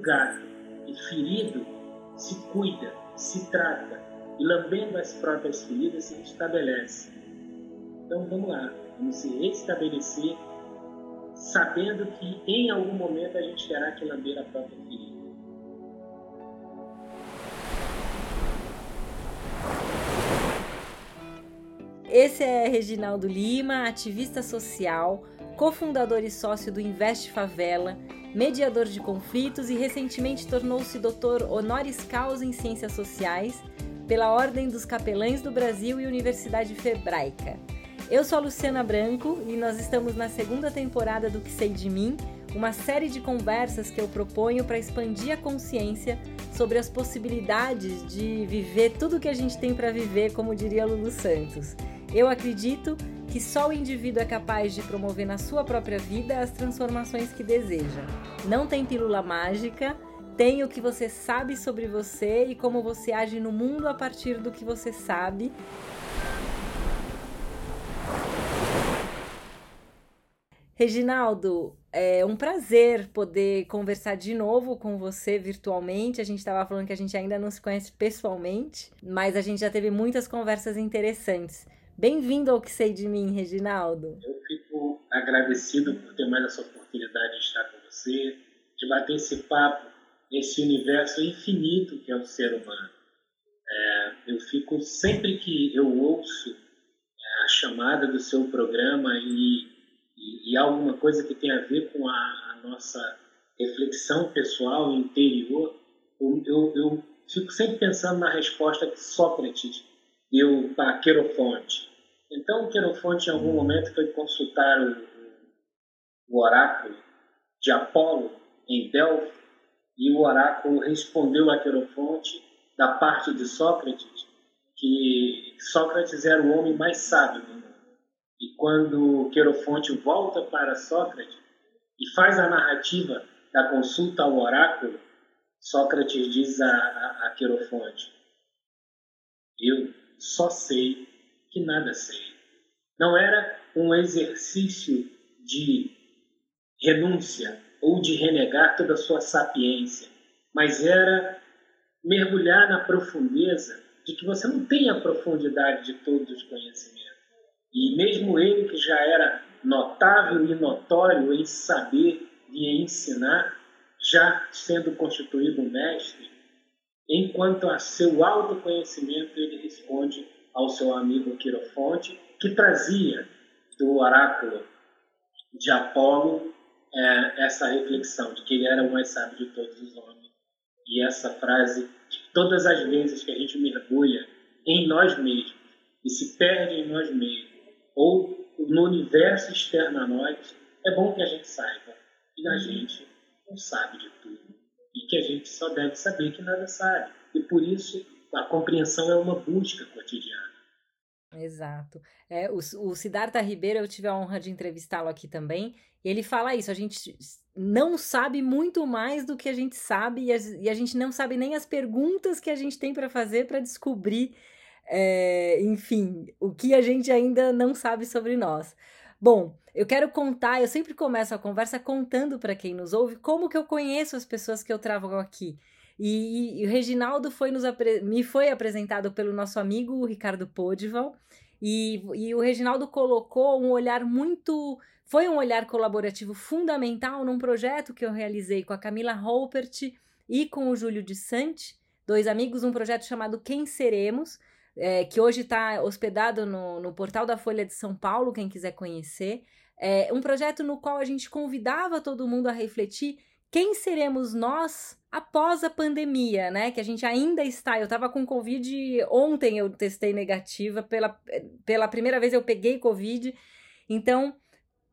gato e ferido se cuida, se trata e lambendo as próprias feridas se restabelece. Então vamos lá, vamos se restabelecer sabendo que em algum momento a gente terá que lamber a própria ferida. Esse é Reginaldo Lima, ativista social, cofundador e sócio do Investe Favela, mediador de conflitos e recentemente tornou-se doutor honoris causa em Ciências Sociais pela Ordem dos Capelães do Brasil e Universidade Febraica. Eu sou a Luciana Branco e nós estamos na segunda temporada do Que Sei de Mim, uma série de conversas que eu proponho para expandir a consciência sobre as possibilidades de viver tudo que a gente tem para viver, como diria Lulu Santos. Eu acredito que só o indivíduo é capaz de promover na sua própria vida as transformações que deseja. Não tem pílula mágica, tem o que você sabe sobre você e como você age no mundo a partir do que você sabe. Reginaldo, é um prazer poder conversar de novo com você virtualmente. A gente estava falando que a gente ainda não se conhece pessoalmente, mas a gente já teve muitas conversas interessantes. Bem-vindo ao que sei de mim, Reginaldo. Eu fico agradecido por ter mais essa oportunidade de estar com você, de bater esse papo nesse universo infinito que é o ser humano. É, eu fico sempre que eu ouço é, a chamada do seu programa e, e, e, alguma coisa que tem a ver com a, a nossa reflexão pessoal interior, eu, eu, fico sempre pensando na resposta que Sócrates deu para Querofonte. Então, Querofonte, em algum momento, foi consultar o, o oráculo de Apolo em Delfos e o oráculo respondeu a Querofonte, da parte de Sócrates, que Sócrates era o homem mais sábio do mundo. E quando Querofonte volta para Sócrates e faz a narrativa da consulta ao oráculo, Sócrates diz a, a, a Querofonte: Eu só sei que nada sei. Não era um exercício de renúncia ou de renegar toda a sua sapiência, mas era mergulhar na profundeza de que você não tem a profundidade de todos os conhecimentos. E mesmo ele que já era notável e notório em saber e ensinar, já sendo constituído mestre, enquanto a seu autoconhecimento ele responde ao seu amigo Quirofonte, que trazia do oráculo de Apolo é, essa reflexão de que ele era o mais sábio de todos os homens. E essa frase, de todas as vezes que a gente mergulha em nós mesmos e se perde em nós mesmos, ou no universo externo a nós, é bom que a gente saiba que a gente não sabe de tudo e que a gente só deve saber que nada sabe. E por isso a compreensão é uma busca cotidiana. Exato. É, o, o Siddhartha Ribeiro, eu tive a honra de entrevistá-lo aqui também, e ele fala isso: a gente não sabe muito mais do que a gente sabe, e a, e a gente não sabe nem as perguntas que a gente tem para fazer para descobrir, é, enfim, o que a gente ainda não sabe sobre nós. Bom, eu quero contar, eu sempre começo a conversa contando para quem nos ouve como que eu conheço as pessoas que eu trago aqui. E, e, o Reginaldo foi nos me foi apresentado pelo nosso amigo Ricardo Podival. E, e o Reginaldo colocou um olhar muito. Foi um olhar colaborativo fundamental num projeto que eu realizei com a Camila Holpert e com o Júlio de Sante, dois amigos, um projeto chamado Quem Seremos, é, que hoje está hospedado no, no portal da Folha de São Paulo, quem quiser conhecer. É um projeto no qual a gente convidava todo mundo a refletir quem seremos nós após a pandemia, né? Que a gente ainda está. Eu tava com Covid ontem, eu testei negativa. Pela, pela primeira vez eu peguei Covid. Então,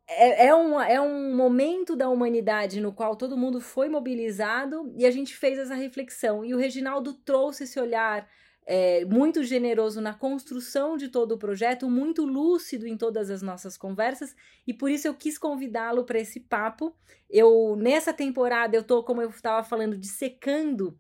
é, é, um, é um momento da humanidade no qual todo mundo foi mobilizado e a gente fez essa reflexão. E o Reginaldo trouxe esse olhar é, muito generoso na construção de todo o projeto, muito lúcido em todas as nossas conversas, e por isso eu quis convidá-lo para esse papo. Eu nessa temporada eu tô, como eu estava falando, dissecando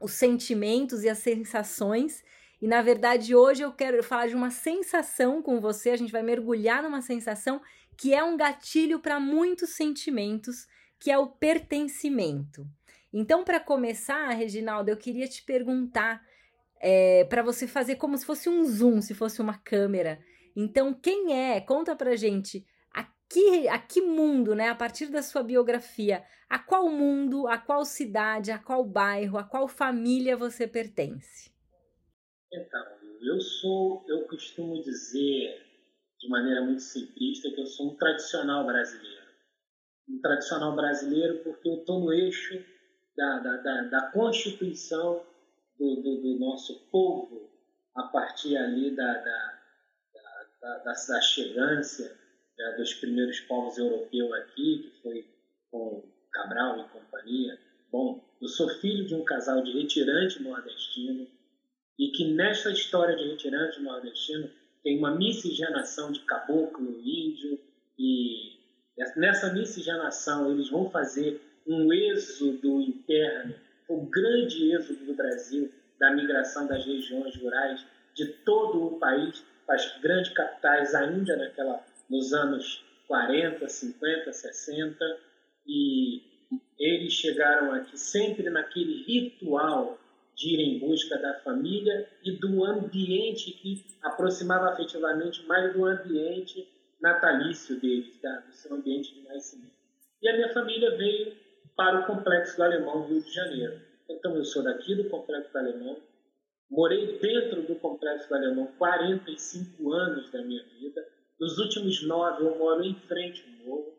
os sentimentos e as sensações. E na verdade hoje eu quero falar de uma sensação com você, a gente vai mergulhar numa sensação que é um gatilho para muitos sentimentos, que é o pertencimento. Então, para começar, Reginaldo, eu queria te perguntar é, para você fazer como se fosse um zoom, se fosse uma câmera. Então, quem é? Conta pra gente a que, a que mundo, né? A partir da sua biografia, a qual mundo, a qual cidade, a qual bairro, a qual família você pertence? Então, eu sou, eu costumo dizer de maneira muito simplista que eu sou um tradicional brasileiro. Um tradicional brasileiro porque eu estou no eixo da, da, da, da constituição do, do, do, nosso povo a partir ali da, da, da, da, da chegância né, dos primeiros povos europeus aqui, que foi com Cabral e companhia. Bom, eu sou filho de um casal de retirante nordestino e que nesta história de retirante nordestino tem uma miscigenação de caboclo, índio e nessa miscigenação eles vão fazer um êxodo interno, o grande êxodo do Brasil, da migração das regiões rurais de todo o país para as grandes capitais ainda naquela nos anos 40, 50, 60 e eles chegaram aqui sempre naquele ritual de ir em busca da família e do ambiente que aproximava afetivamente mais do ambiente natalício deles, tá? do seu ambiente de nascimento. E a minha família veio para o Complexo do Alemão, Rio de Janeiro. Então eu sou daqui do Complexo do Alemão, morei dentro do Complexo do Alemão 45 anos da minha vida. Nos últimos nove eu moro em frente ao morro.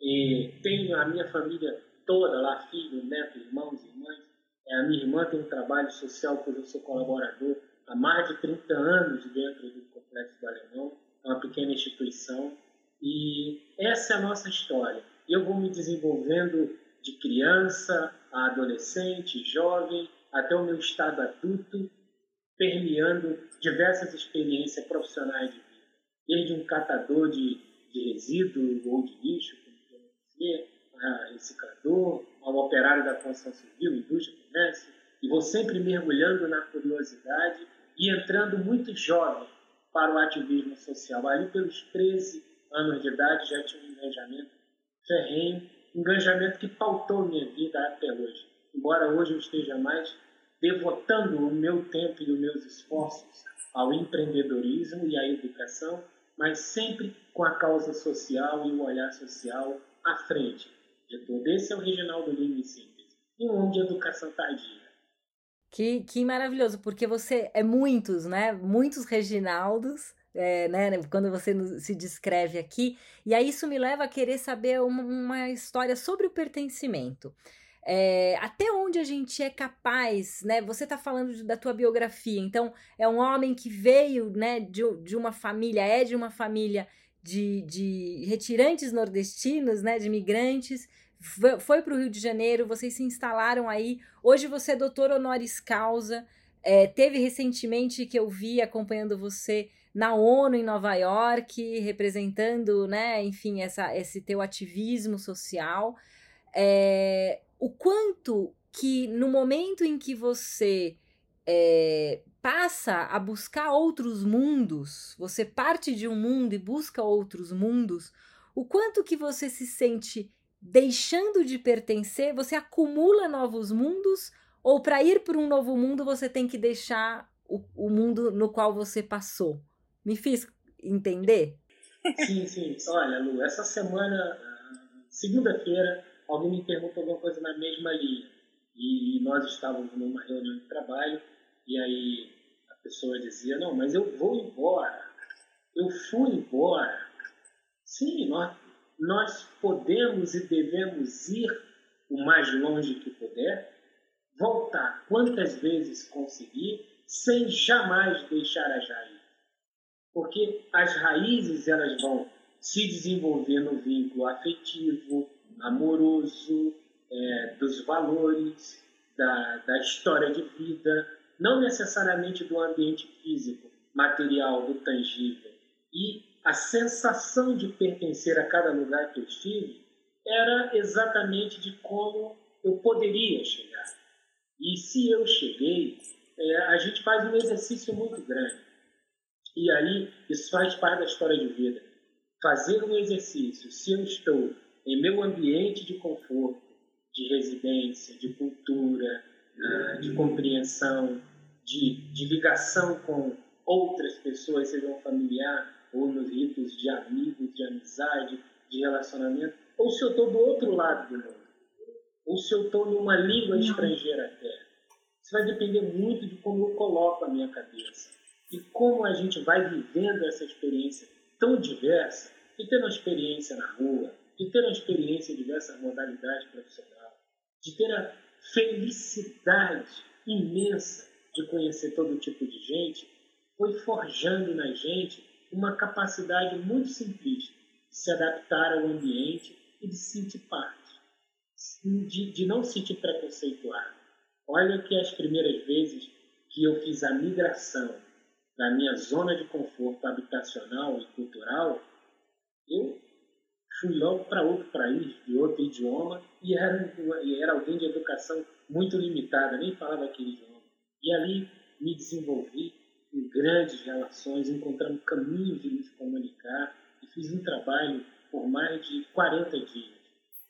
E tenho a minha família toda lá, filho, neto, irmãos, irmãs. É, a minha irmã tem um trabalho social, pois eu sou colaborador há mais de 30 anos dentro do Complexo do Alemão. É uma pequena instituição. E essa é a nossa história. Eu vou me desenvolvendo de criança a adolescente, jovem, até o meu estado adulto, permeando diversas experiências profissionais de vida. Desde um catador de, de resíduo ou de lixo, como queremos dizer, a reciclador, ao operário da construção civil, indústria, comércio, e vou sempre mergulhando na curiosidade e entrando muito jovem para o ativismo social. Ali pelos 13 anos de idade já tinha um engajamento ferrenho engajamento que pautou minha vida até hoje. Embora hoje eu esteja mais devotando o meu tempo e os meus esforços ao empreendedorismo e à educação, mas sempre com a causa social e o olhar social à frente tudo. Esse é o Reginaldo Lima em síntese, e um de educação tardia. Que, que maravilhoso, porque você é muitos, né? Muitos Reginaldos é, né, quando você se descreve aqui. E aí isso me leva a querer saber uma, uma história sobre o pertencimento. É, até onde a gente é capaz, né? Você está falando de, da tua biografia, então é um homem que veio, né, de, de uma família, é de uma família de, de retirantes nordestinos, né, de imigrantes, foi para o Rio de Janeiro, vocês se instalaram aí. Hoje você é doutor honoris causa. É, teve recentemente que eu vi acompanhando você na ONU em Nova York, representando, né, enfim, essa, esse teu ativismo social. É, o quanto que no momento em que você é, passa a buscar outros mundos, você parte de um mundo e busca outros mundos, o quanto que você se sente deixando de pertencer, você acumula novos mundos, ou para ir para um novo mundo você tem que deixar o, o mundo no qual você passou? Me fiz entender? Sim, sim. Olha, Lu, essa semana, segunda-feira, alguém me perguntou alguma coisa na mesma linha. E nós estávamos numa reunião de trabalho, e aí a pessoa dizia: Não, mas eu vou embora. Eu fui embora. Sim, nós, nós podemos e devemos ir o mais longe que puder, voltar quantas vezes conseguir, sem jamais deixar as raízes porque as raízes elas vão se desenvolver no vínculo afetivo, amoroso, é, dos valores, da, da história de vida, não necessariamente do ambiente físico, material, do tangível. E a sensação de pertencer a cada lugar que eu estive era exatamente de como eu poderia chegar. E se eu cheguei, é, a gente faz um exercício muito grande e aí, isso faz parte da história de vida. Fazer um exercício, se eu estou em meu ambiente de conforto, de residência, de cultura, ah, de compreensão, de, de ligação com outras pessoas, sejam familiar ou nos ritos de amigos, de amizade, de relacionamento, ou se eu estou do outro lado do mundo, ou se eu estou numa língua estrangeira até. Isso vai depender muito de como eu coloco a minha cabeça e como a gente vai vivendo essa experiência tão diversa, de ter uma experiência na rua, de ter uma experiência em diversas modalidades profissionais, de ter a felicidade imensa de conhecer todo tipo de gente, foi forjando na gente uma capacidade muito simplista de se adaptar ao ambiente e de se sentir parte, de, de não se sentir preconceituado. Olha que as primeiras vezes que eu fiz a migração da minha zona de conforto habitacional e cultural, eu fui logo para outro país, de outro idioma, e era, e era alguém de educação muito limitada, nem falava aquele idioma. E ali me desenvolvi em grandes relações, encontrando caminhos de me comunicar, e fiz um trabalho por mais de 40 dias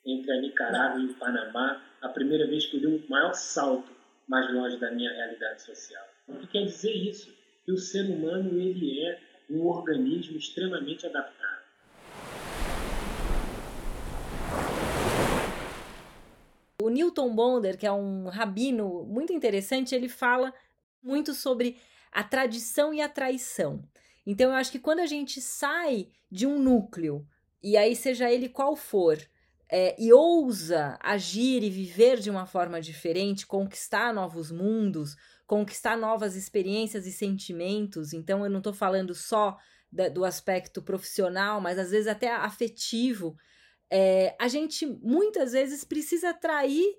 entre a Nicarágua e o Panamá, a primeira vez que eu dei um maior salto mais longe da minha realidade social. O que quer dizer isso? Que o ser humano ele é um organismo extremamente adaptado. O Newton Bonder, que é um rabino muito interessante, ele fala muito sobre a tradição e a traição. Então eu acho que quando a gente sai de um núcleo, e aí seja ele qual for, é, e ousa agir e viver de uma forma diferente, conquistar novos mundos, conquistar novas experiências e sentimentos. Então, eu não estou falando só da, do aspecto profissional, mas às vezes até afetivo. É, a gente muitas vezes precisa atrair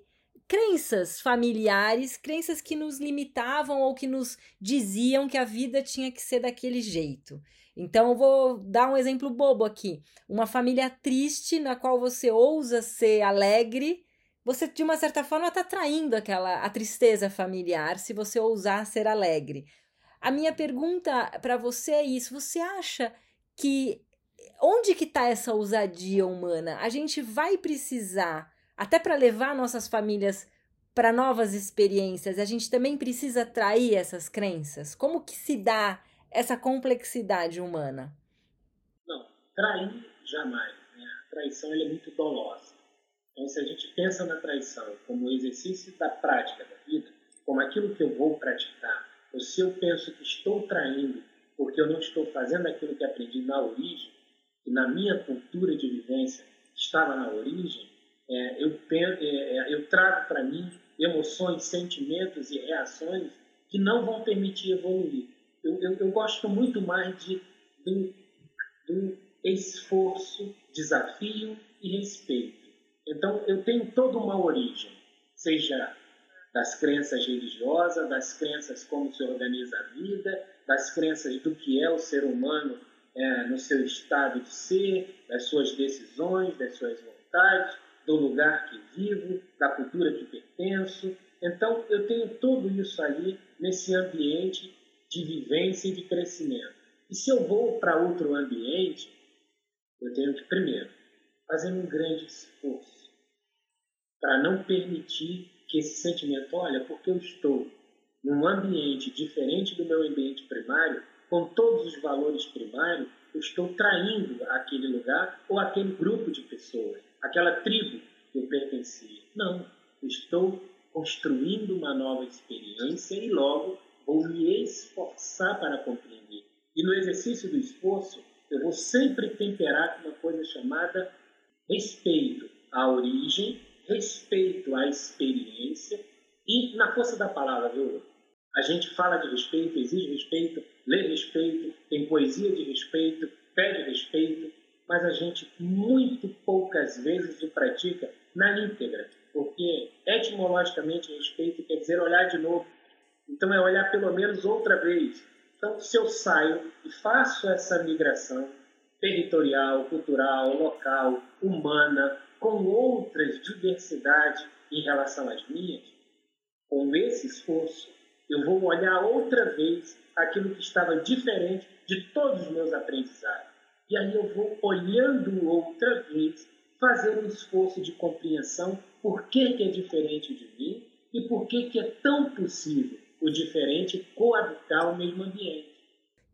crenças familiares, crenças que nos limitavam ou que nos diziam que a vida tinha que ser daquele jeito. Então, eu vou dar um exemplo bobo aqui. Uma família triste na qual você ousa ser alegre, você de uma certa forma está traindo aquela a tristeza familiar se você ousar ser alegre. A minha pergunta para você é isso: você acha que onde que está essa ousadia humana? A gente vai precisar até para levar nossas famílias para novas experiências, a gente também precisa atrair essas crenças? Como que se dá essa complexidade humana? Não, trair jamais. Né? A traição é muito dolosa. Então, se a gente pensa na traição como exercício da prática da vida, como aquilo que eu vou praticar, ou se eu penso que estou traindo porque eu não estou fazendo aquilo que aprendi na origem, e na minha cultura de vivência estava na origem, é, eu, é, é, eu trago para mim emoções, sentimentos e reações que não vão permitir evoluir eu, eu, eu gosto muito mais de, do esforço, desafio e respeito. Então, eu tenho toda uma origem, seja das crenças religiosas, das crenças como se organiza a vida, das crenças do que é o ser humano é, no seu estado de ser, das suas decisões, das suas vontades, do lugar que vivo, da cultura que pertenço. Então, eu tenho tudo isso ali nesse ambiente de vivência e de crescimento. E se eu vou para outro ambiente, eu tenho que, primeiro, fazer um grande esforço para não permitir que esse sentimento, olha, porque eu estou num ambiente diferente do meu ambiente primário, com todos os valores primários, eu estou traindo aquele lugar ou aquele grupo de pessoas, aquela tribo que eu pertencia. Não, estou construindo uma nova experiência e logo vou me esforçar para compreender. E no exercício do esforço, eu vou sempre temperar com uma coisa chamada respeito à origem, respeito à experiência e na força da palavra, viu? A gente fala de respeito, exige respeito, lê respeito, tem poesia de respeito, pede respeito, mas a gente muito poucas vezes o pratica na íntegra, porque etimologicamente respeito quer dizer olhar de novo, então é olhar pelo menos outra vez. Então, se eu saio e faço essa migração territorial, cultural, local, humana, com outras diversidades em relação às minhas, com esse esforço, eu vou olhar outra vez aquilo que estava diferente de todos os meus aprendizados. E aí eu vou olhando outra vez, fazer um esforço de compreensão por que, que é diferente de mim e por que, que é tão possível o diferente coabitar o mesmo ambiente.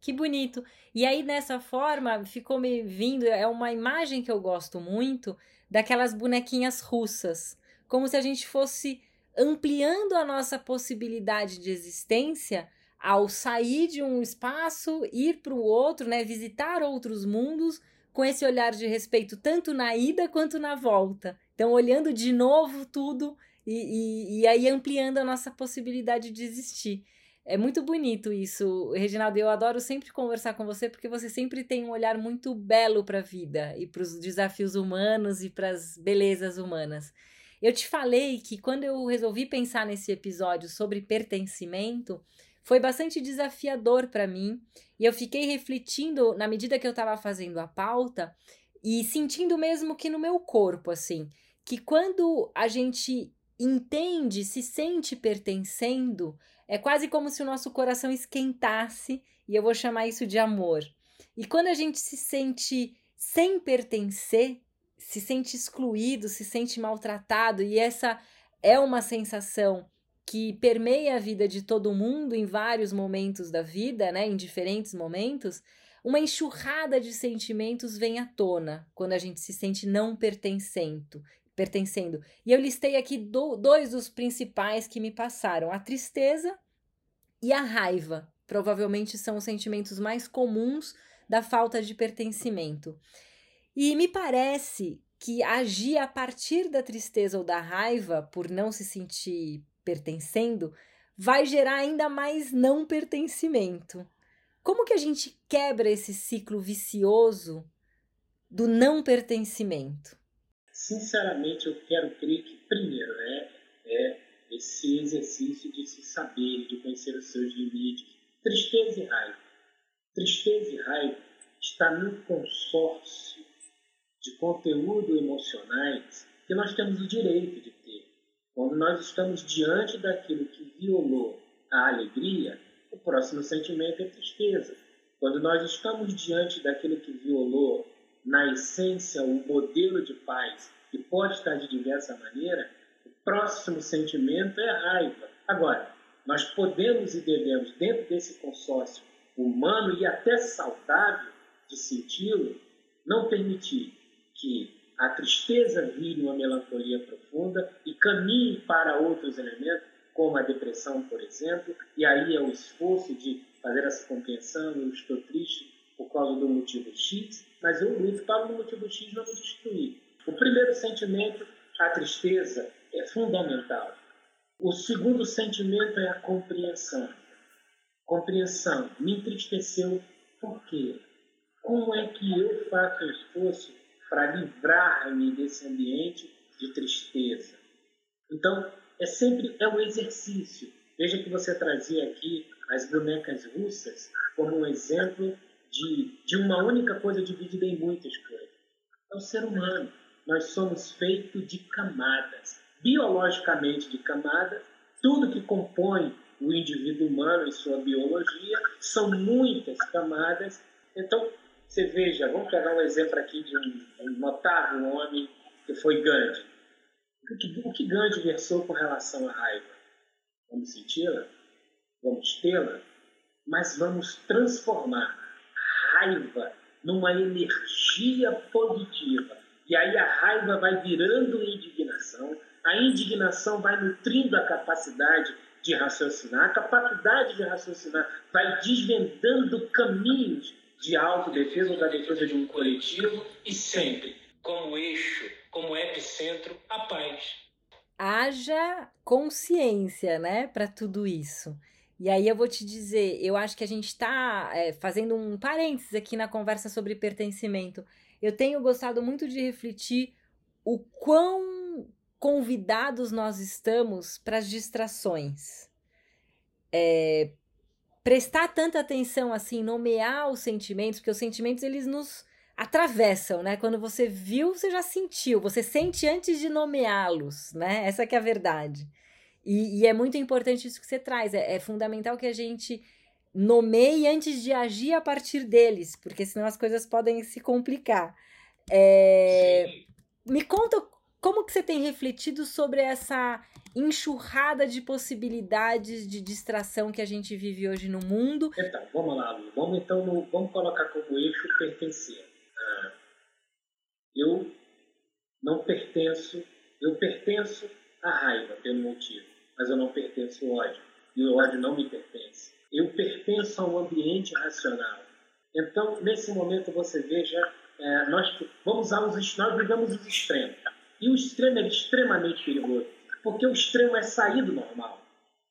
Que bonito. E aí, dessa forma, ficou me vindo, é uma imagem que eu gosto muito, daquelas bonequinhas russas. Como se a gente fosse ampliando a nossa possibilidade de existência ao sair de um espaço, ir para o outro, né, visitar outros mundos, com esse olhar de respeito tanto na ida quanto na volta. Então, olhando de novo tudo e, e, e aí ampliando a nossa possibilidade de existir. É muito bonito isso, Reginaldo. Eu adoro sempre conversar com você porque você sempre tem um olhar muito belo para a vida e para os desafios humanos e para as belezas humanas. Eu te falei que quando eu resolvi pensar nesse episódio sobre pertencimento, foi bastante desafiador para mim e eu fiquei refletindo na medida que eu estava fazendo a pauta e sentindo mesmo que no meu corpo, assim, que quando a gente entende, se sente pertencendo, é quase como se o nosso coração esquentasse, e eu vou chamar isso de amor. E quando a gente se sente sem pertencer, se sente excluído, se sente maltratado, e essa é uma sensação que permeia a vida de todo mundo em vários momentos da vida, né, em diferentes momentos, uma enxurrada de sentimentos vem à tona quando a gente se sente não pertencendo, pertencendo. E eu listei aqui do, dois dos principais que me passaram: a tristeza e a raiva. Provavelmente são os sentimentos mais comuns da falta de pertencimento. E me parece que agir a partir da tristeza ou da raiva por não se sentir pertencendo vai gerar ainda mais não pertencimento. Como que a gente quebra esse ciclo vicioso do não pertencimento? Sinceramente, eu quero crer que, primeiro, né, é esse exercício de se saber, de conhecer os seus limites. Tristeza e raiva. Tristeza e raiva está no consórcio de conteúdo emocionais que nós temos o direito de ter. Quando nós estamos diante daquilo que violou a alegria, o próximo sentimento é tristeza. Quando nós estamos diante daquilo que violou na essência, o modelo de paz, que pode estar de diversa maneira, o próximo sentimento é raiva. Agora, nós podemos e devemos, dentro desse consórcio humano e até saudável de senti-lo, não permitir que a tristeza vire uma melancolia profunda e caminhe para outros elementos, como a depressão, por exemplo, e aí é o esforço de fazer essa compreensão, eu estou triste por causa do motivo X, mas eu luto para o motivo X me destruir. O primeiro sentimento, a tristeza, é fundamental. O segundo sentimento é a compreensão. Compreensão. Me entristeceu por quê? Como é que eu faço esforço para livrar-me desse ambiente de tristeza? Então, é sempre é um exercício. Veja que você trazia aqui as bonecas russas como um exemplo de, de uma única coisa dividida em muitas coisas. É o ser humano. Nós somos feitos de camadas, biologicamente de camadas. Tudo que compõe o indivíduo humano e sua biologia são muitas camadas. Então, você veja, vamos pegar um exemplo aqui de um, um notável homem que foi Gandhi. O que, o que Gandhi versou com relação à raiva? Vamos senti-la? Vamos tê-la? Mas vamos transformar raiva numa energia positiva. E aí a raiva vai virando indignação, a indignação vai nutrindo a capacidade de raciocinar, a capacidade de raciocinar vai desvendando caminhos de autodefesa ou da defesa de um coletivo e sempre como eixo, como epicentro, a paz. Haja consciência, né, para tudo isso. E aí eu vou te dizer, eu acho que a gente está é, fazendo um parênteses aqui na conversa sobre pertencimento. Eu tenho gostado muito de refletir o quão convidados nós estamos para as distrações. É, prestar tanta atenção assim, nomear os sentimentos, porque os sentimentos eles nos atravessam, né? Quando você viu, você já sentiu, você sente antes de nomeá-los, né? Essa que é a verdade. E, e, é muito importante isso que você traz. É, é, fundamental que a gente nomeie antes de agir a partir deles, porque senão as coisas podem se complicar. É, me conta como que você tem refletido sobre essa enxurrada de possibilidades de distração que a gente vive hoje no mundo? Então, vamos lá, Lu. Vamos então no, vamos colocar como eixo pertencer. Ah, eu não pertenço, eu pertenço à raiva pelo motivo, mas eu não pertenço ao ódio. E o ódio não me pertence. Eu pertenço a um ambiente racional. Então, nesse momento, você veja, é, nós vamos usar os, nós vivemos os extremos. E o extremo é extremamente perigoso, porque o extremo é sair do normal.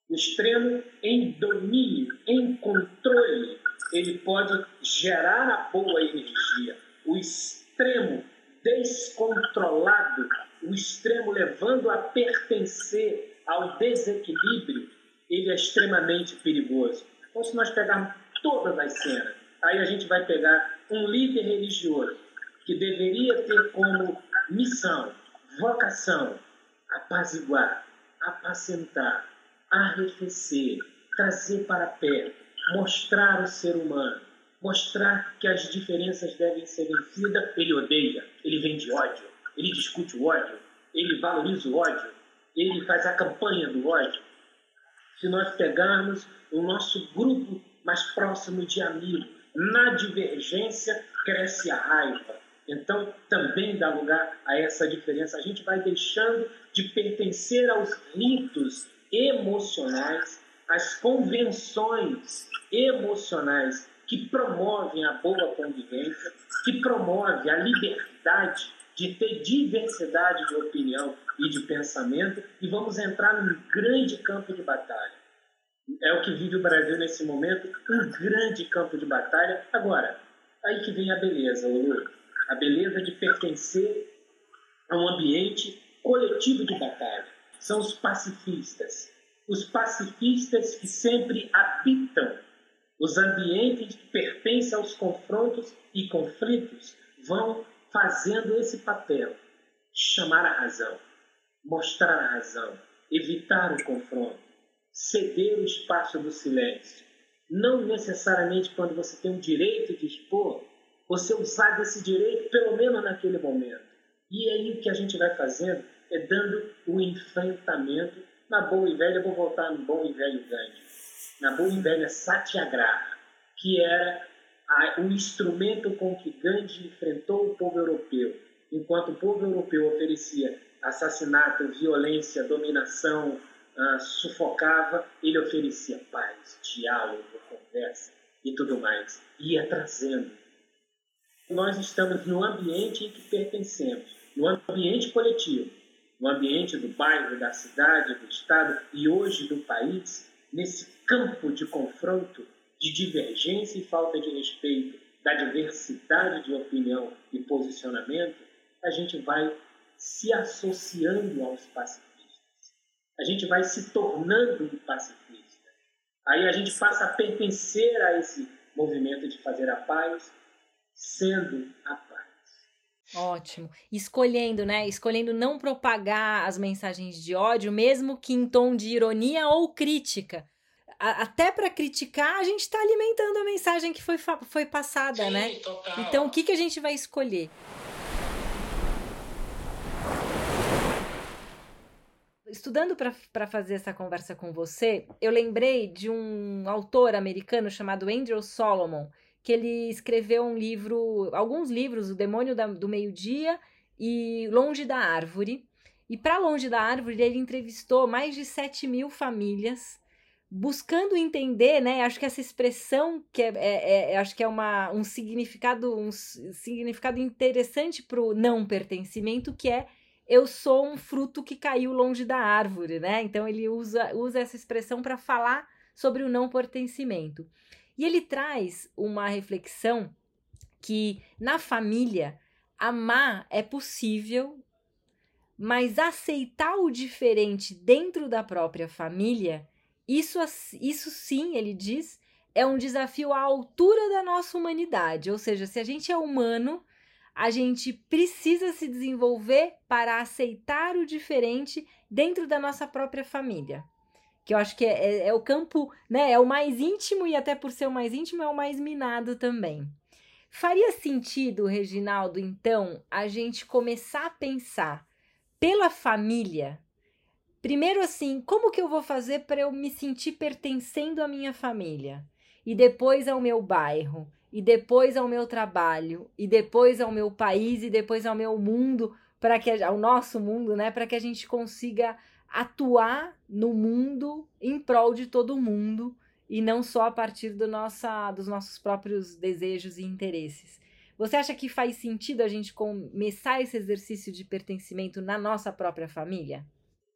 O extremo em domínio, em controle, ele pode gerar a boa energia. O extremo descontrolado, o extremo levando a pertencer ao desequilíbrio, ele é extremamente perigoso. Então, se nós pegarmos todas as cenas, aí a gente vai pegar um líder religioso que deveria ter como missão, vocação, apaziguar, apacentar, arrefecer, trazer para perto, mostrar o ser humano, mostrar que as diferenças devem ser vencidas. Ele odeia, ele vende ódio, ele discute o ódio, ele valoriza o ódio, ele faz a campanha do ódio. Se nós pegarmos o nosso grupo mais próximo de amigos, na divergência cresce a raiva. Então, também dá lugar a essa diferença. A gente vai deixando de pertencer aos ritos emocionais, às convenções emocionais que promovem a boa convivência, que promove a liberdade de ter diversidade de opinião e de pensamento, e vamos entrar num grande campo de batalha. É o que vive o Brasil nesse momento, um grande campo de batalha. Agora, aí que vem a beleza, Lulu. A beleza de pertencer a um ambiente coletivo de batalha. São os pacifistas. Os pacifistas que sempre habitam os ambientes que pertencem aos confrontos e conflitos vão fazendo esse papel, chamar a razão, mostrar a razão, evitar o confronto, ceder o espaço do silêncio. Não necessariamente quando você tem o direito de expor, você usar desse direito pelo menos naquele momento. E aí o que a gente vai fazendo é dando o enfrentamento na boa e velha, eu vou voltar no bom e velho Gandhi na boa e velha Satyagraha, que era o instrumento com que Gandhi enfrentou o povo europeu. Enquanto o povo europeu oferecia assassinato, violência, dominação, uh, sufocava, ele oferecia paz, diálogo, conversa e tudo mais. Ia trazendo. Nós estamos no ambiente em que pertencemos, no ambiente coletivo, no ambiente do bairro, da cidade, do estado e hoje do país, nesse campo de confronto, de divergência e falta de respeito, da diversidade de opinião e posicionamento, a gente vai se associando aos pacifistas. A gente vai se tornando um pacifista. Aí a gente passa a pertencer a esse movimento de fazer a paz, sendo a paz. Ótimo. Escolhendo, né? Escolhendo não propagar as mensagens de ódio, mesmo que em tom de ironia ou crítica. A, até para criticar, a gente está alimentando a mensagem que foi, foi passada, Sim, né? Total. Então, o que, que a gente vai escolher? Estudando para fazer essa conversa com você, eu lembrei de um autor americano chamado Andrew Solomon, que ele escreveu um livro, alguns livros, O Demônio da, do Meio-Dia e Longe da Árvore. E para Longe da Árvore, ele entrevistou mais de 7 mil famílias, buscando entender, né? Acho que essa expressão que é, é, é acho que é uma, um significado, um significado interessante para o não pertencimento, que é eu sou um fruto que caiu longe da árvore, né? Então ele usa, usa essa expressão para falar sobre o não pertencimento. E ele traz uma reflexão que na família amar é possível, mas aceitar o diferente dentro da própria família, isso, isso sim, ele diz, é um desafio à altura da nossa humanidade. Ou seja, se a gente é humano, a gente precisa se desenvolver para aceitar o diferente dentro da nossa própria família que eu acho que é, é, é, o campo, né? É o mais íntimo e até por ser o mais íntimo é o mais minado também. Faria sentido, Reginaldo, então, a gente começar a pensar pela família. Primeiro assim, como que eu vou fazer para eu me sentir pertencendo à minha família? E depois ao meu bairro, e depois ao meu trabalho, e depois ao meu país, e depois ao meu mundo, para que ao nosso mundo, né, para que a gente consiga atuar no mundo em prol de todo mundo e não só a partir do nossa, dos nossos próprios desejos e interesses. Você acha que faz sentido a gente começar esse exercício de pertencimento na nossa própria família?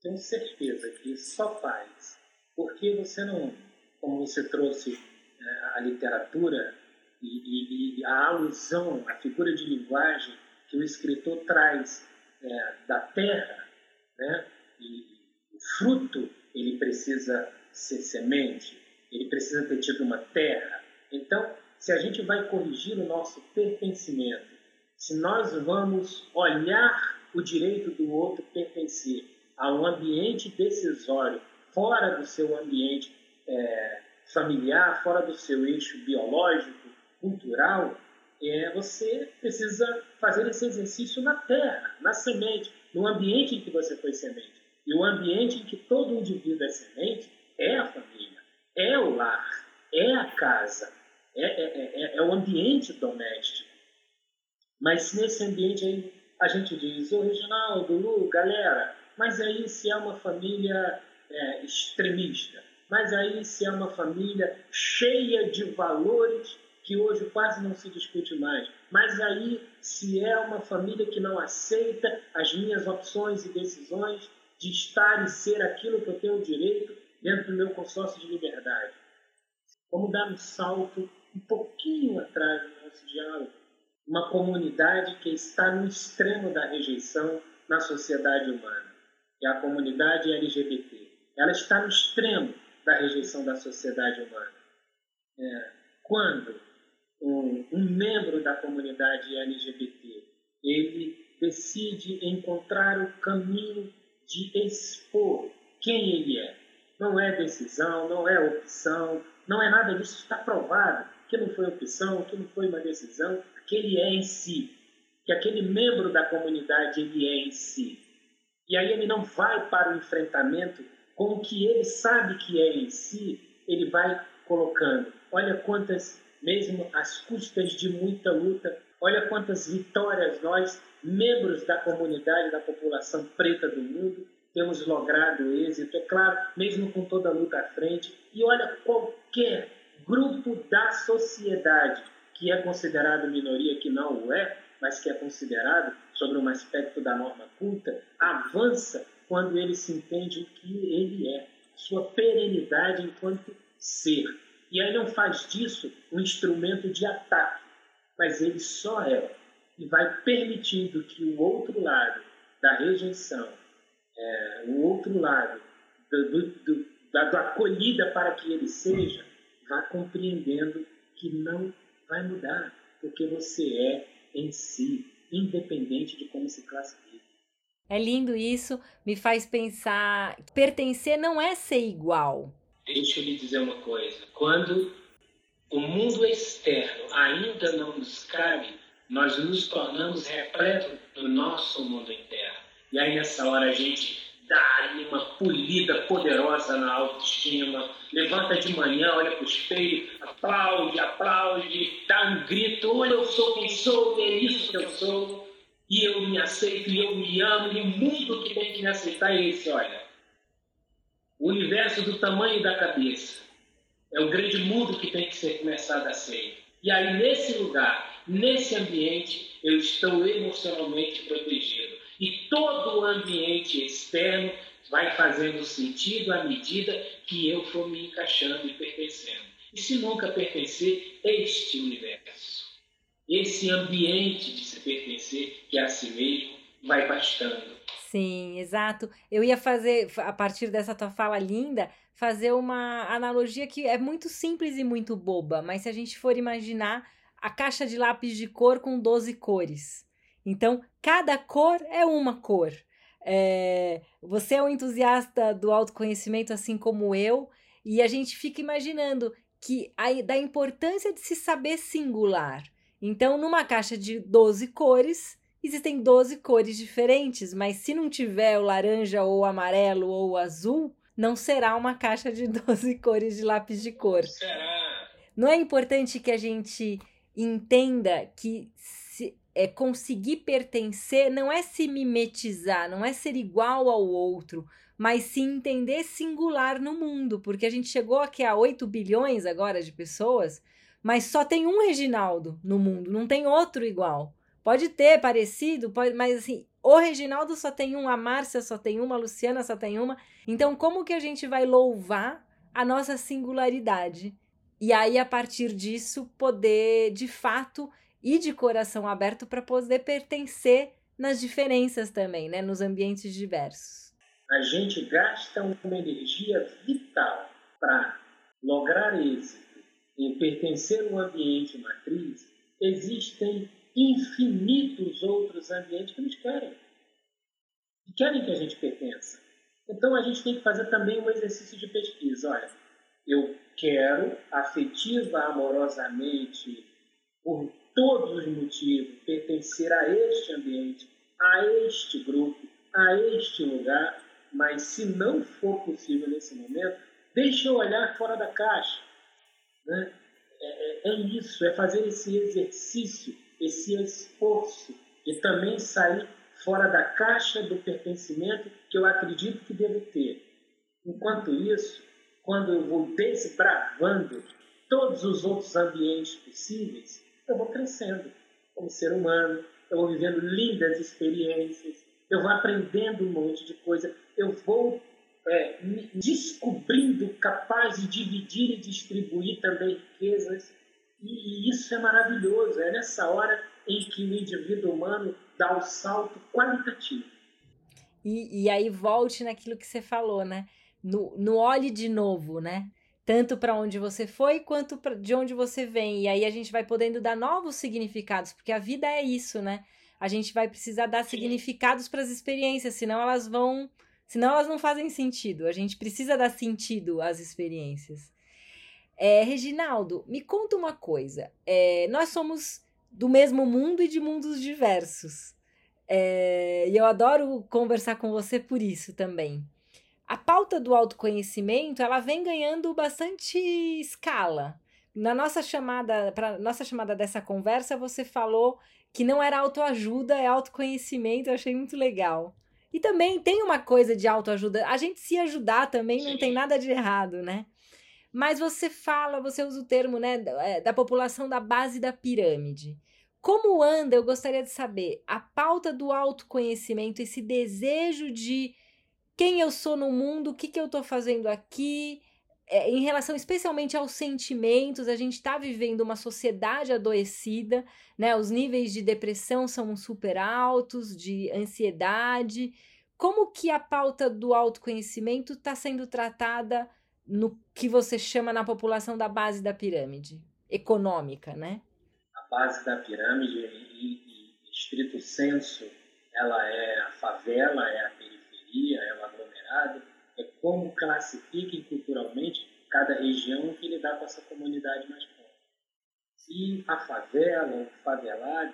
Tenho certeza que só faz. Porque você não, como você trouxe é, a literatura e, e, e, a alusão, a figura de linguagem que o escritor traz é, da terra, né? E o fruto ele precisa ser semente, ele precisa ter tido uma terra. Então, se a gente vai corrigir o nosso pertencimento, se nós vamos olhar o direito do outro pertencer a um ambiente decisório, fora do seu ambiente é, familiar, fora do seu eixo biológico, cultural, é, você precisa fazer esse exercício na terra, na semente, no ambiente em que você foi semente. E o ambiente em que todo indivíduo é semente é a família, é o lar, é a casa, é, é, é, é o ambiente doméstico. Mas nesse ambiente aí a gente diz, ô Reginaldo, Lu, galera, mas aí se é uma família é, extremista, mas aí se é uma família cheia de valores que hoje quase não se discute mais, mas aí se é uma família que não aceita as minhas opções e decisões de estar e ser aquilo que eu tenho direito dentro do meu consórcio de liberdade. Vamos dar um salto um pouquinho atrás do nosso diálogo. Uma comunidade que está no extremo da rejeição na sociedade humana, é a comunidade LGBT. Ela está no extremo da rejeição da sociedade humana. É, quando um, um membro da comunidade LGBT ele decide encontrar o caminho de expor quem ele é. Não é decisão, não é opção, não é nada disso, está provado que não foi opção, que não foi uma decisão, que ele é em si, que aquele membro da comunidade ele é em si. E aí ele não vai para o enfrentamento com o que ele sabe que é em si, ele vai colocando. Olha quantas, mesmo às custas de muita luta, olha quantas vitórias nós, membros da comunidade, da população preta do mundo, temos logrado êxito, é claro, mesmo com toda a luta à frente. E olha qualquer grupo da sociedade que é considerado minoria, que não o é, mas que é considerado sobre um aspecto da norma culta, avança quando ele se entende o que ele é, sua perenidade enquanto ser. E aí não faz disso um instrumento de ataque, mas ele só é e vai permitindo que o outro lado da rejeição, é, o outro lado do, do, do, da, da acolhida para que ele seja, vá compreendendo que não vai mudar, porque você é em si, independente de como se classifica. É lindo isso, me faz pensar. Pertencer não é ser igual. Deixa eu lhe dizer uma coisa. Quando o mundo externo ainda não nos cabe, nós nos tornamos repletos do nosso mundo interno. E aí nessa hora a gente dá-lhe uma polida poderosa na autoestima, levanta de manhã, olha para o espelho, aplaude, aplaude, dá um grito, olha, eu sou quem sou, é isso que eu sou, e eu me aceito, e eu me amo, e o mundo que tem que me aceitar é esse, olha. O universo do tamanho da cabeça. É o grande mundo que tem que ser começado a ser. E aí, nesse lugar, nesse ambiente, eu estou emocionalmente protegido e todo o ambiente externo vai fazendo sentido à medida que eu for me encaixando e pertencendo. E se nunca pertencer, este universo, esse ambiente de se pertencer, que é a si mesmo, vai bastando. Sim, exato. Eu ia fazer, a partir dessa tua fala linda, fazer uma analogia que é muito simples e muito boba, mas se a gente for imaginar a caixa de lápis de cor com 12 cores. Então, cada cor é uma cor. É, você é um entusiasta do autoconhecimento, assim como eu, e a gente fica imaginando que a, da importância de se saber singular. Então, numa caixa de 12 cores, existem 12 cores diferentes, mas se não tiver o laranja ou o amarelo ou o azul, não será uma caixa de 12 cores de lápis de cor. Será? Não é importante que a gente entenda que é, conseguir pertencer não é se mimetizar, não é ser igual ao outro, mas se entender singular no mundo, porque a gente chegou aqui a 8 bilhões agora de pessoas, mas só tem um Reginaldo no mundo, não tem outro igual. Pode ter parecido, pode, mas assim, o Reginaldo só tem um, a Márcia só tem uma, a Luciana só tem uma. Então, como que a gente vai louvar a nossa singularidade? E aí, a partir disso, poder, de fato, ir de coração aberto para poder pertencer nas diferenças também, né? Nos ambientes diversos. A gente gasta uma energia vital para lograr êxito em pertencer a um ambiente matriz. Existem infinitos outros ambientes que nos querem. E querem que a gente pertença. Então a gente tem que fazer também um exercício de pesquisa. Olha, eu quero afetiva, amorosamente, por todos os motivos, pertencer a este ambiente, a este grupo, a este lugar, mas se não for possível nesse momento, deixa eu olhar fora da caixa. Né? É, é, é isso, é fazer esse exercício esse esforço de também sair fora da caixa do pertencimento que eu acredito que devo ter. Enquanto isso, quando eu vou desbravando todos os outros ambientes possíveis, eu vou crescendo como ser humano, eu vou vivendo lindas experiências, eu vou aprendendo um monte de coisa, eu vou é, me descobrindo capaz de dividir e distribuir também riquezas e isso é maravilhoso. É nessa hora em que o indivíduo humano dá o salto qualitativo. E, e aí volte naquilo que você falou, né? No, no olhe de novo, né? Tanto para onde você foi quanto pra, de onde você vem. E aí a gente vai podendo dar novos significados, porque a vida é isso, né? A gente vai precisar dar Sim. significados para as experiências, senão elas vão. Senão elas não fazem sentido. A gente precisa dar sentido às experiências. É, Reginaldo, me conta uma coisa. É, nós somos do mesmo mundo e de mundos diversos. É, e eu adoro conversar com você por isso também. A pauta do autoconhecimento ela vem ganhando bastante escala. Na nossa chamada, para nossa chamada dessa conversa, você falou que não era autoajuda, é autoconhecimento. Eu achei muito legal. E também tem uma coisa de autoajuda. A gente se ajudar também não tem nada de errado, né? Mas você fala, você usa o termo né, da, é, da população da base da pirâmide. Como anda, eu gostaria de saber, a pauta do autoconhecimento, esse desejo de quem eu sou no mundo, o que, que eu estou fazendo aqui, é, em relação especialmente aos sentimentos, a gente está vivendo uma sociedade adoecida, né? Os níveis de depressão são super altos, de ansiedade. Como que a pauta do autoconhecimento está sendo tratada no que você chama na população da base da pirâmide econômica, né? A base da pirâmide, em, em estrito senso, ela é a favela, é a periferia, é o aglomerado, é como classifiquem culturalmente cada região que lidar com essa comunidade mais pobre. E a favela, o favelado,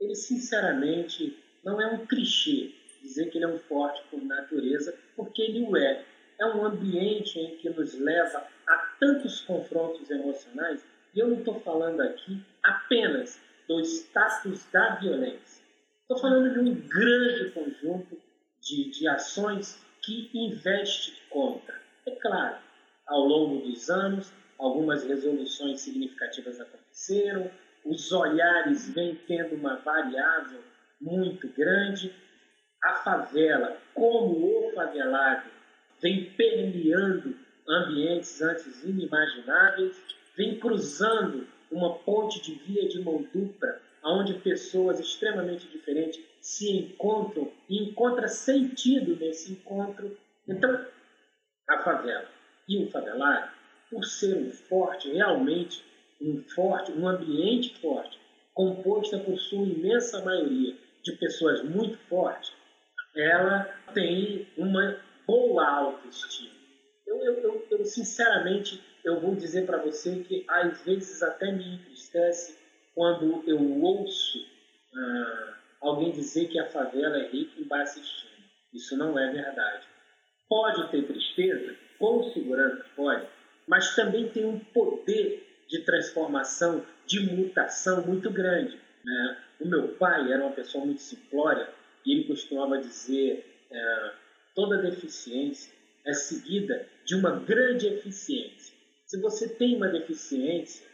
ele sinceramente não é um clichê dizer que ele é um forte por natureza, porque ele o é é um ambiente em que nos leva a tantos confrontos emocionais, e eu não estou falando aqui apenas do status da violência. Estou falando de um grande conjunto de, de ações que investe contra. É claro, ao longo dos anos, algumas resoluções significativas aconteceram, os olhares vêm tendo uma variável muito grande. A favela, como o favelado, vem permeando ambientes antes inimagináveis, vem cruzando uma ponte de via de mão dupla, onde pessoas extremamente diferentes se encontram e encontram sentido nesse encontro. Então, a favela e o favelado, por ser um forte, realmente um forte, um ambiente forte, composta por sua imensa maioria de pessoas muito fortes, ela tem uma boa autoestima. Eu, eu, eu, eu sinceramente, eu vou dizer para você que às vezes até me entristece quando eu ouço ah, alguém dizer que a favela é rica em baixa estima. Isso não é verdade. Pode ter tristeza, com segurança pode, mas também tem um poder de transformação, de mutação muito grande. Né? O meu pai era uma pessoa muito simplória e ele costumava dizer é, toda deficiência é seguida de uma grande eficiência. Se você tem uma deficiência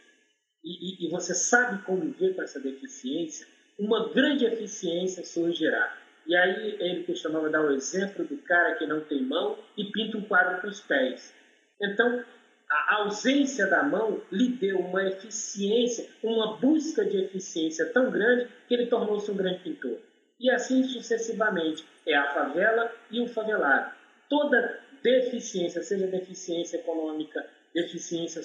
e, e, e você sabe conviver com essa deficiência, uma grande eficiência surgirá. E aí ele costumava dar o exemplo do cara que não tem mão e pinta um quadro com os pés. Então, a ausência da mão lhe deu uma eficiência, uma busca de eficiência tão grande que ele tornou-se um grande pintor. E assim sucessivamente. É a favela e o favelado. Toda deficiência, seja deficiência econômica, deficiência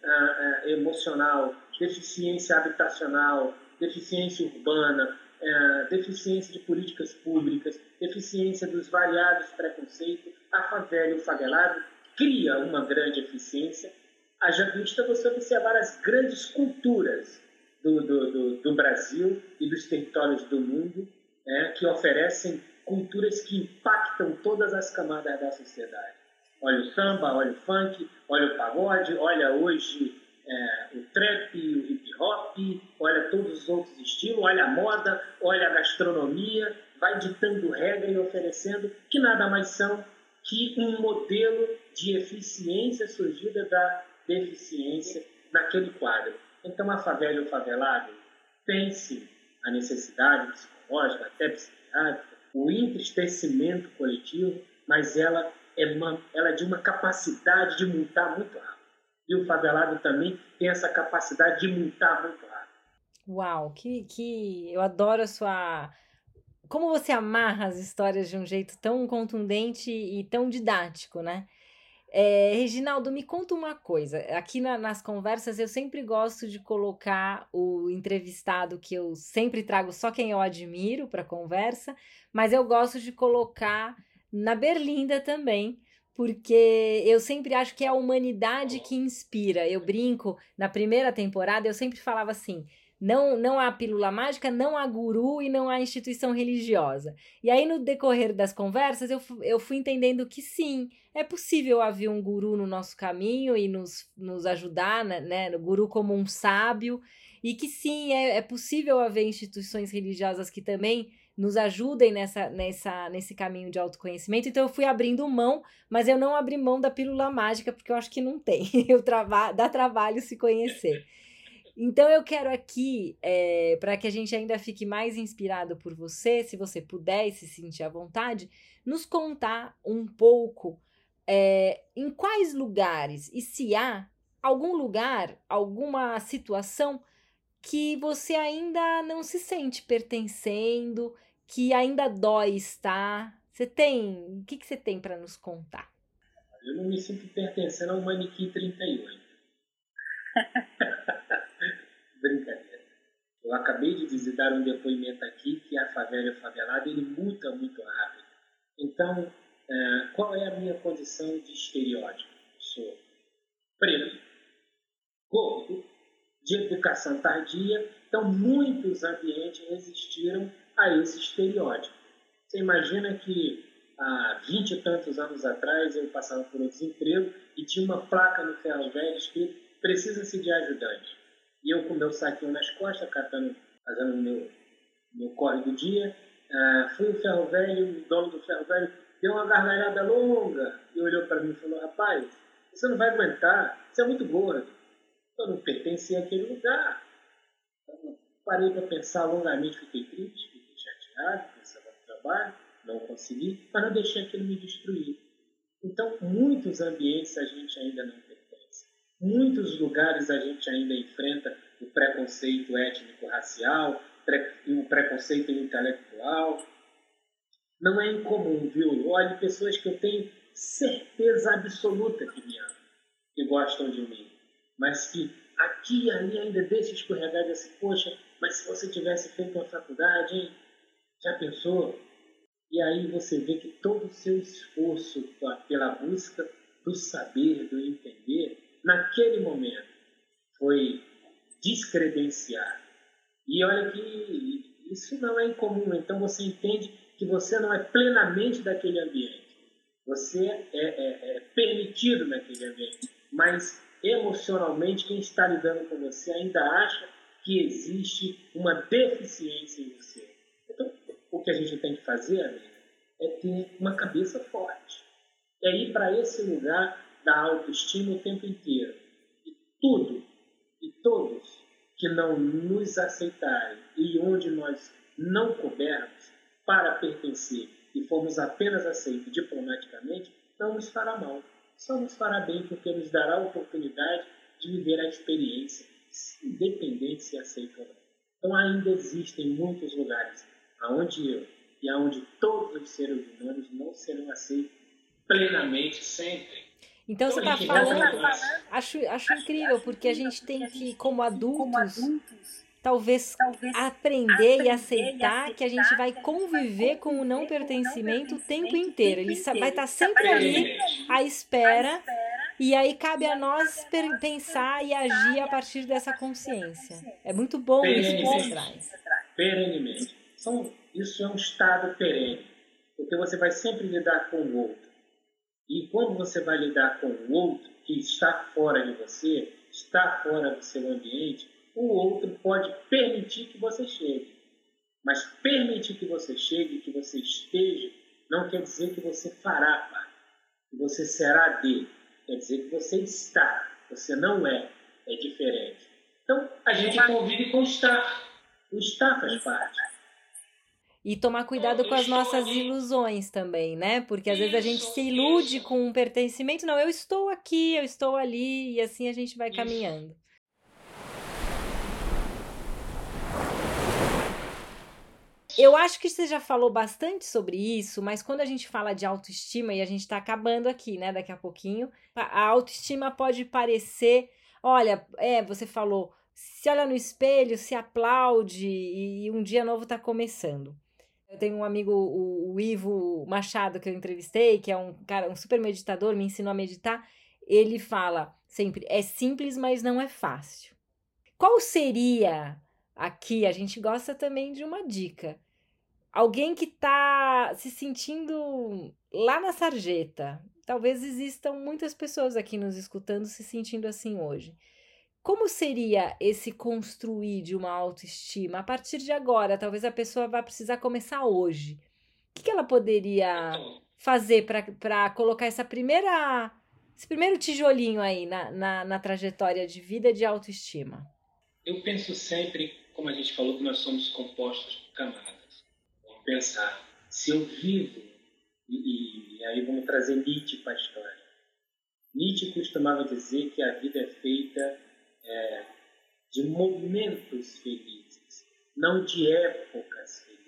socio-emocional, deficiência habitacional, deficiência urbana, é, deficiência de políticas públicas, deficiência dos variados preconceitos, a favela e o favelado cria uma grande eficiência. Haja vista você observar as grandes culturas do, do, do, do Brasil e dos territórios do mundo é, que oferecem culturas que impactam todas as camadas da sociedade. Olha o samba, olha o funk, olha o pagode, olha hoje é, o trap, o hip hop, olha todos os outros estilos, olha a moda, olha a gastronomia, vai ditando regra e oferecendo que nada mais são que um modelo de eficiência surgida da deficiência naquele quadro. Então a favela e o favelado tem sim a necessidade psicológica, até psiquiátrica, o entristecimento coletivo, mas ela é, uma, ela é de uma capacidade de montar muito rápido e o favelado também tem essa capacidade de mutar muito rápido. Uau, que, que eu adoro a sua. Como você amarra as histórias de um jeito tão contundente e tão didático, né? É, Reginaldo, me conta uma coisa. Aqui na, nas conversas eu sempre gosto de colocar o entrevistado que eu sempre trago só quem eu admiro para conversa, mas eu gosto de colocar na Berlinda também, porque eu sempre acho que é a humanidade que inspira. Eu brinco, na primeira temporada eu sempre falava assim: não, não há pílula mágica, não há guru e não há instituição religiosa. E aí, no decorrer das conversas, eu, eu fui entendendo que sim, é possível haver um guru no nosso caminho e nos, nos ajudar, né, né? O guru como um sábio, e que sim, é, é possível haver instituições religiosas que também nos ajudem nessa, nessa, nesse caminho de autoconhecimento. Então eu fui abrindo mão, mas eu não abri mão da pílula mágica, porque eu acho que não tem. Eu trava, dá trabalho se conhecer. Então eu quero aqui, é, para que a gente ainda fique mais inspirado por você, se você puder e se sentir à vontade, nos contar um pouco é, em quais lugares e se há algum lugar, alguma situação que você ainda não se sente pertencendo, que ainda dói estar? Você tem. O que, que você tem para nos contar? Eu não me sinto pertencendo ao Manequim 38. Brincadeira. Eu acabei de dar um depoimento aqui que a favela e o favelado ele muda muito rápido. Então, é, qual é a minha condição de estereótipo? Sou preto, gordo, de educação tardia. Então, muitos ambientes resistiram a esse estereótipo. Você imagina que há vinte e tantos anos atrás eu passava por um desemprego e tinha uma placa no ferro velho escrito precisa-se de ajudante. E eu com meu saquinho nas costas, catando, fazendo meu, meu corre do dia, uh, fui o ferro velho, o dono do ferro velho deu uma gargalhada longa e olhou para mim e falou, rapaz, você não vai aguentar, você é muito gordo. Eu não pertencia àquele lugar. Então, parei para pensar longamente, fiquei triste chateado, pensava no trabalho, não consegui, mas não deixei aquilo me destruir. Então, muitos ambientes a gente ainda não pertence. Muitos lugares a gente ainda enfrenta o preconceito étnico-racial, o preconceito intelectual. Não é incomum, viu? Olha, pessoas que eu tenho certeza absoluta que me amam, que gostam de mim, mas que aqui e ali ainda deixa escorregar e assim, poxa, mas se você tivesse feito uma faculdade, hein? Já pensou? E aí você vê que todo o seu esforço pela busca do saber, do entender, naquele momento foi descredenciado. E olha que Isso não é incomum. Então você entende que você não é plenamente daquele ambiente. Você é, é, é permitido naquele ambiente. Mas emocionalmente, quem está lidando com você ainda acha que existe uma deficiência em você. O que a gente tem que fazer, amiga, é ter uma cabeça forte. É ir para esse lugar da autoestima o tempo inteiro. E tudo e todos que não nos aceitarem e onde nós não coubermos para pertencer e formos apenas aceitos diplomaticamente, não nos fará mal. Só nos fará bem porque nos dará a oportunidade de viver a experiência, independente se aceito ou não. Então ainda existem muitos lugares aonde eu e aonde todos os seres humanos não serão aceitos plenamente sempre. Então, você está falando, acho, acho incrível, porque a gente tem que, como adultos, talvez aprender e aceitar que a gente vai conviver com o não pertencimento o tempo inteiro. Ele vai estar tá sempre ali à espera, e aí cabe a nós pensar e agir a partir dessa consciência. É muito bom isso que você traz. Perenemente. Isso é um estado perene, porque você vai sempre lidar com o outro. E quando você vai lidar com o outro, que está fora de você, está fora do seu ambiente, o outro pode permitir que você chegue. Mas permitir que você chegue, que você esteja, não quer dizer que você fará parte, que você será dele. Quer dizer que você está, você não é, é diferente. Então, a gente convive com o estar. O estar faz parte. E tomar cuidado com as nossas ilusões também, né? Porque às vezes a gente se ilude com um pertencimento. Não, eu estou aqui, eu estou ali, e assim a gente vai caminhando. Eu acho que você já falou bastante sobre isso, mas quando a gente fala de autoestima, e a gente está acabando aqui, né, daqui a pouquinho, a autoestima pode parecer, olha, é, você falou, se olha no espelho, se aplaude e um dia novo está começando. Eu tenho um amigo, o, o, Ivo Machado, que eu entrevistei, que é um cara, um super meditador, me ensinou a meditar. Ele fala sempre: é simples, mas não é fácil. Qual seria aqui? A gente gosta também de uma dica. Alguém que está se sentindo lá na sarjeta. Talvez existam muitas pessoas aqui nos escutando se sentindo assim hoje. Como seria esse construir de uma autoestima a partir de agora? Talvez a pessoa vá precisar começar hoje. O que, ela poderia fazer para colocar essa primeira, esse primeiro tijolinho aí na, na, na trajetória de vida de autoestima? Eu penso sempre, como a gente falou, que nós somos compostos por camadas. Vamos pensar, se eu vivo, e, e aí vamos trazer Nietzsche para a história. Nietzsche costumava dizer que a vida é feita é, de momentos felizes, não de épocas felizes.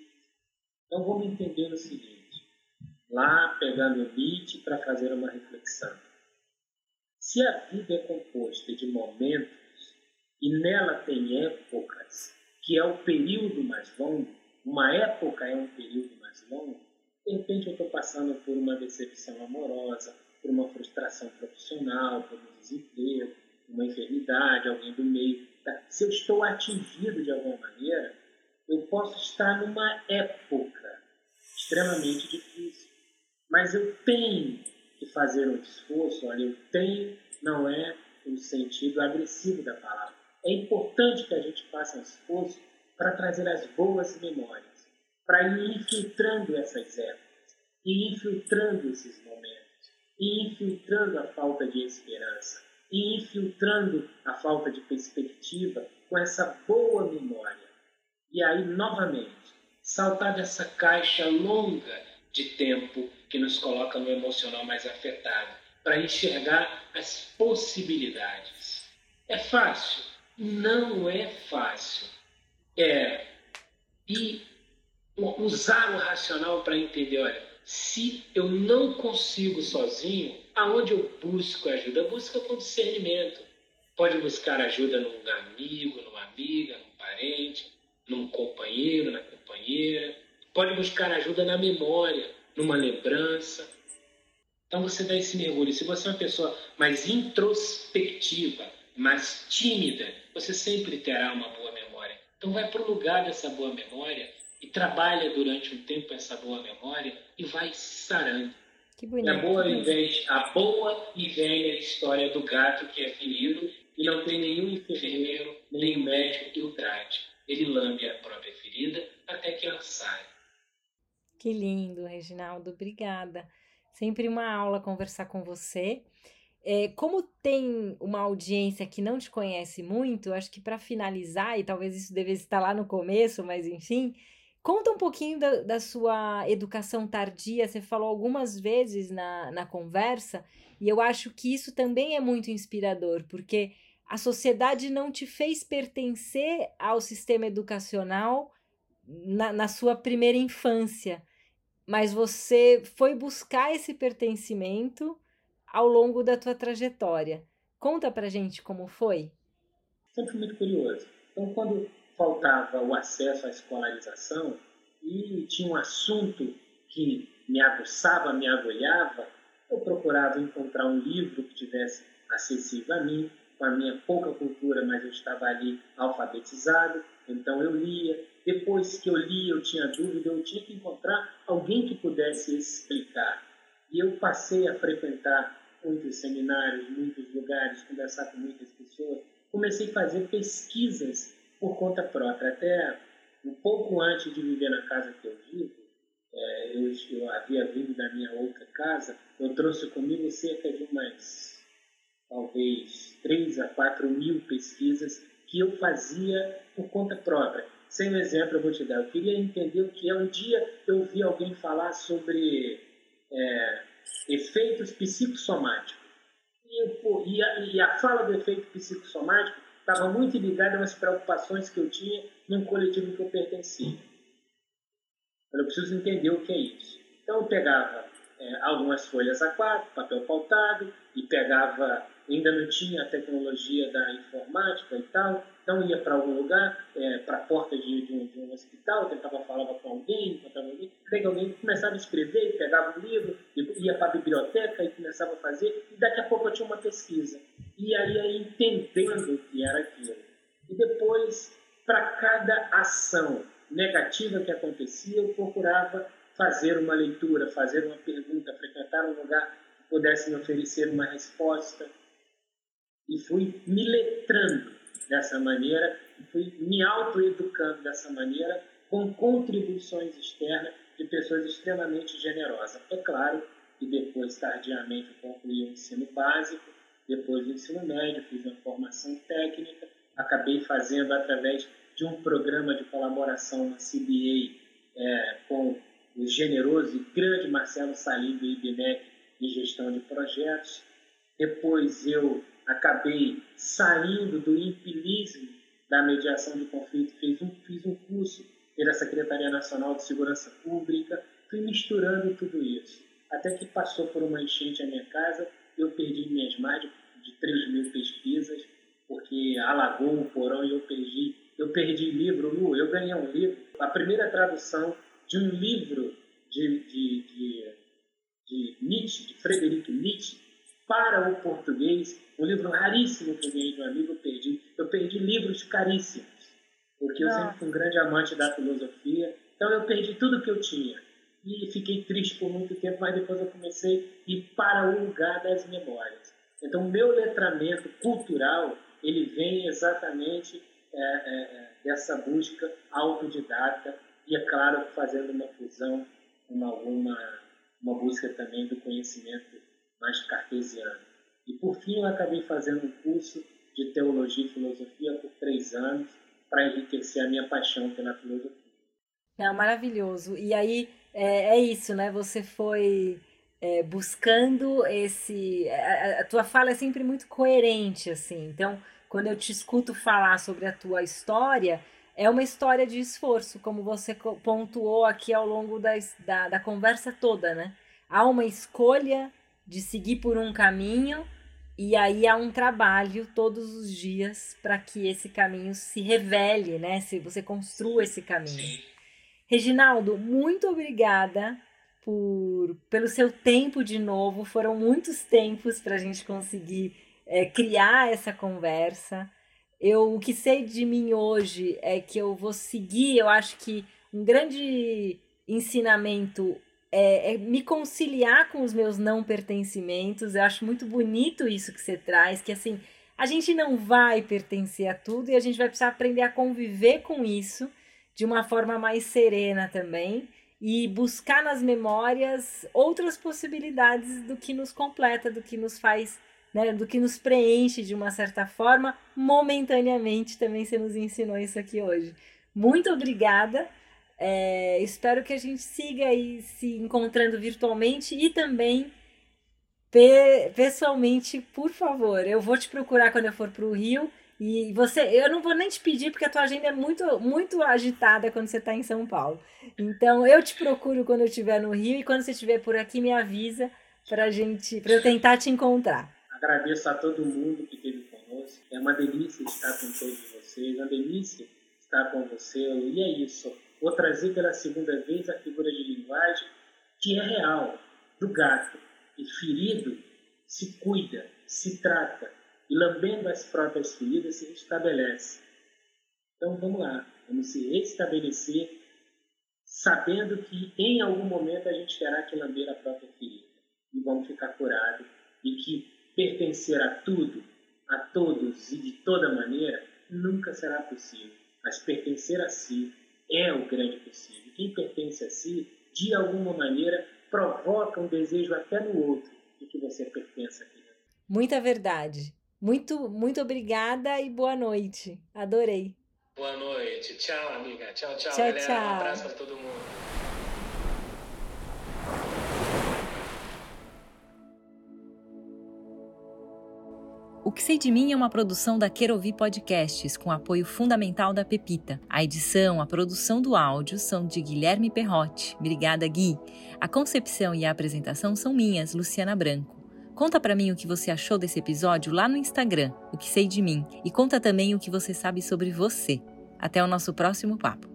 Então vamos entender o seguinte, lá pegando Nietzsche para fazer uma reflexão. Se a vida é composta de momentos e nela tem épocas, que é o período mais longo, uma época é um período mais longo, de repente eu estou passando por uma decepção amorosa, por uma frustração profissional, por um desemprego, uma enfermidade, alguém do meio. Tá? Se eu estou atingido de alguma maneira, eu posso estar numa época extremamente difícil. Mas eu tenho que fazer um esforço, olha, eu tenho, não é no sentido agressivo da palavra. É importante que a gente faça um esforço para trazer as boas memórias, para ir infiltrando essas épocas, e infiltrando esses momentos, e infiltrando a falta de esperança, e infiltrando a falta de perspectiva com essa boa memória. E aí, novamente, saltar dessa caixa longa de tempo que nos coloca no emocional mais afetado, para enxergar as possibilidades. É fácil? Não é fácil. É e usar o racional para entender, olha, se eu não consigo sozinho, aonde eu busco ajuda? Busca com discernimento. Pode buscar ajuda num amigo, numa amiga, num parente, num companheiro, na companheira. Pode buscar ajuda na memória, numa lembrança. Então você dá esse mergulho. Se você é uma pessoa mais introspectiva, mais tímida, você sempre terá uma boa memória Então vai para o lugar dessa boa memória e trabalha durante um tempo essa boa memória e vai sarando. Que bonito. A boa, e velha, a boa e velha história do gato que é ferido e não tem nenhum enfermeiro, nem médico que o trate. Ele lambe a própria ferida até que ela sai. Que lindo, Reginaldo. Obrigada. Sempre uma aula conversar com você. É, como tem uma audiência que não te conhece muito, acho que para finalizar, e talvez isso devesse estar lá no começo, mas enfim, conta um pouquinho da, da sua educação tardia. Você falou algumas vezes na, na conversa, e eu acho que isso também é muito inspirador, porque a sociedade não te fez pertencer ao sistema educacional na, na sua primeira infância, mas você foi buscar esse pertencimento ao longo da tua trajetória. Conta pra gente como foi. Sempre muito curioso. Então, quando faltava o acesso à escolarização e tinha um assunto que me aguçava, me agulhava, eu procurava encontrar um livro que tivesse acessível a mim, com a minha pouca cultura, mas eu estava ali alfabetizado, então eu lia. Depois que eu lia, eu tinha dúvida, eu tinha que encontrar alguém que pudesse explicar. E eu passei a frequentar muitos seminários, muitos lugares, conversar com muitas pessoas. Comecei a fazer pesquisas por conta própria. Até um pouco antes de viver na casa que eu vivo, é, eu, eu, havia vindo da minha outra casa, eu trouxe comigo cerca de umas, talvez, 3 a 4 mil pesquisas que eu fazia por conta própria. Sem um exemplo, eu vou te dar. Eu queria entender o que é. Um dia eu vi alguém falar sobre é, efeitos psicossomáticos. E, e, a, e a fala do efeito psicossomático estava muito ligada às preocupações que eu tinha num coletivo que eu pertencia. Eu preciso entender o que é isso. Então eu pegava é, algumas folhas A4, papel pautado, e pegava, ainda não tinha a tecnologia da informática e tal, então ia para algum lugar, é, para a porta de, de, um, de, um, hospital, tentava falar com alguém, encontrava alguém, até alguém começava a escrever, pegava um livro, ia para a biblioteca e começava a fazer, e daqui a pouco eu tinha uma pesquisa. E aí ia entendendo o que era aquilo. E depois, para cada ação negativa que acontecia, eu procurava fazer uma leitura, fazer uma pergunta, frequentar um lugar que pudesse me oferecer uma resposta. E fui me letrando dessa maneira, fui me autoeducando dessa maneira, com contribuições externas de pessoas extremamente generosas. É claro que depois, tardiamente, eu concluí o ensino básico, depois do ensino médio, fiz uma formação técnica, acabei fazendo através de um programa de colaboração na CBA é, com o generoso e grande Marcelo Salim do IBMEC em gestão de projetos. Depois eu acabei saindo do empirismo da mediação de conflito, fiz um, fiz um curso pela Secretaria Nacional de Segurança Pública, fui misturando tudo isso. Até que passou por uma enchente a minha casa, eu perdi minhas mais de, de 3 mil pesquisas, porque alagou o porão e eu perdi. Eu perdi livro, Lu, eu ganhei um livro, a primeira tradução de um livro de, de, de, de Nietzsche, de Frederico Nietzsche, para o português, um livro raríssimo que eu ganhei de um amigo, eu perdi. Eu perdi livros caríssimos, porque eu sempre fui um grande amante da filosofia, então eu perdi tudo que eu tinha. E fiquei triste por muito tempo, mas depois eu comecei a ir para o lugar das memórias. Então, meu letramento cultural, ele vem exatamente é, é, é dessa busca autodidata e, é claro, fazendo uma fusão com alguma uma busca também do conhecimento mais cartesiano. E, por fim, eu acabei fazendo um curso de teologia e filosofia por três anos para enriquecer a minha paixão pela filosofia. É maravilhoso. E aí é, é isso, né? Você foi é, buscando esse. A, a, tua fala é sempre muito coerente, assim. Então, quando eu te escuto falar sobre a tua história, é uma história de esforço, como você pontuou aqui ao longo da, da, da conversa toda, né? Há uma escolha de seguir por um caminho e aí há um trabalho todos os dias para que esse caminho se revele, né? Se você construa esse caminho. Reginaldo, muito obrigada por pelo seu tempo de novo. Foram muitos tempos para a gente conseguir é, criar essa conversa. eu o que sei de mim hoje é que eu vou seguir, eu acho que um grande ensinamento é, é, me conciliar com os meus não pertencimentos. Eu acho muito bonito isso que você traz, que assim, a gente não vai pertencer a tudo e a gente vai precisar aprender a conviver com isso de uma forma mais serena também e buscar nas memórias outras possibilidades do que nos completa, do que nos faz, né, do que nos preenche de uma certa forma, momentaneamente também você nos ensinou isso aqui hoje. Muito obrigada. É, espero que a gente siga aí se encontrando virtualmente e também pe pessoalmente, por favor. Eu vou te procurar quando eu for para o Rio. E você, eu não vou nem te pedir porque a tua agenda é muito, muito agitada quando você está em São Paulo. Então eu te procuro quando eu estiver no Rio e quando você estiver por aqui me avisa para gente, para eu tentar te encontrar. Agradeço a todo mundo que esteve conosco. É uma delícia estar com todos vocês, uma delícia estar com você. E é isso vou trazer pela segunda vez a figura de linguagem que é real, do gato. E ferido se cuida, se trata, e lambendo as próprias feridas se restabelece. Então vamos lá, vamos se restabelecer, sabendo que em algum momento a gente terá que lamber a própria ferida e vamos ficar curados, e que pertencer a tudo, a todos e de toda maneira nunca será possível, mas pertencer a si é o grande possível. Quem pertence a si, de alguma maneira, provoca um desejo até no outro de que você pertença a ele. Muita verdade. Muito, muito obrigada e boa noite. Adorei. Boa noite. Tchau, amiga. Tchau, tchau, tchau galera. Tchau. Um abraço para todo mundo. O que sei de mim é uma produção da Querovi Podcasts, com apoio fundamental da Pepita. A edição, a produção do áudio são de Guilherme Perrotti. Obrigada, Gui. A concepção e a apresentação são minhas, Luciana Branco. Conta para mim o que você achou desse episódio lá no Instagram, o que sei de mim, e conta também o que você sabe sobre você. Até o nosso próximo papo.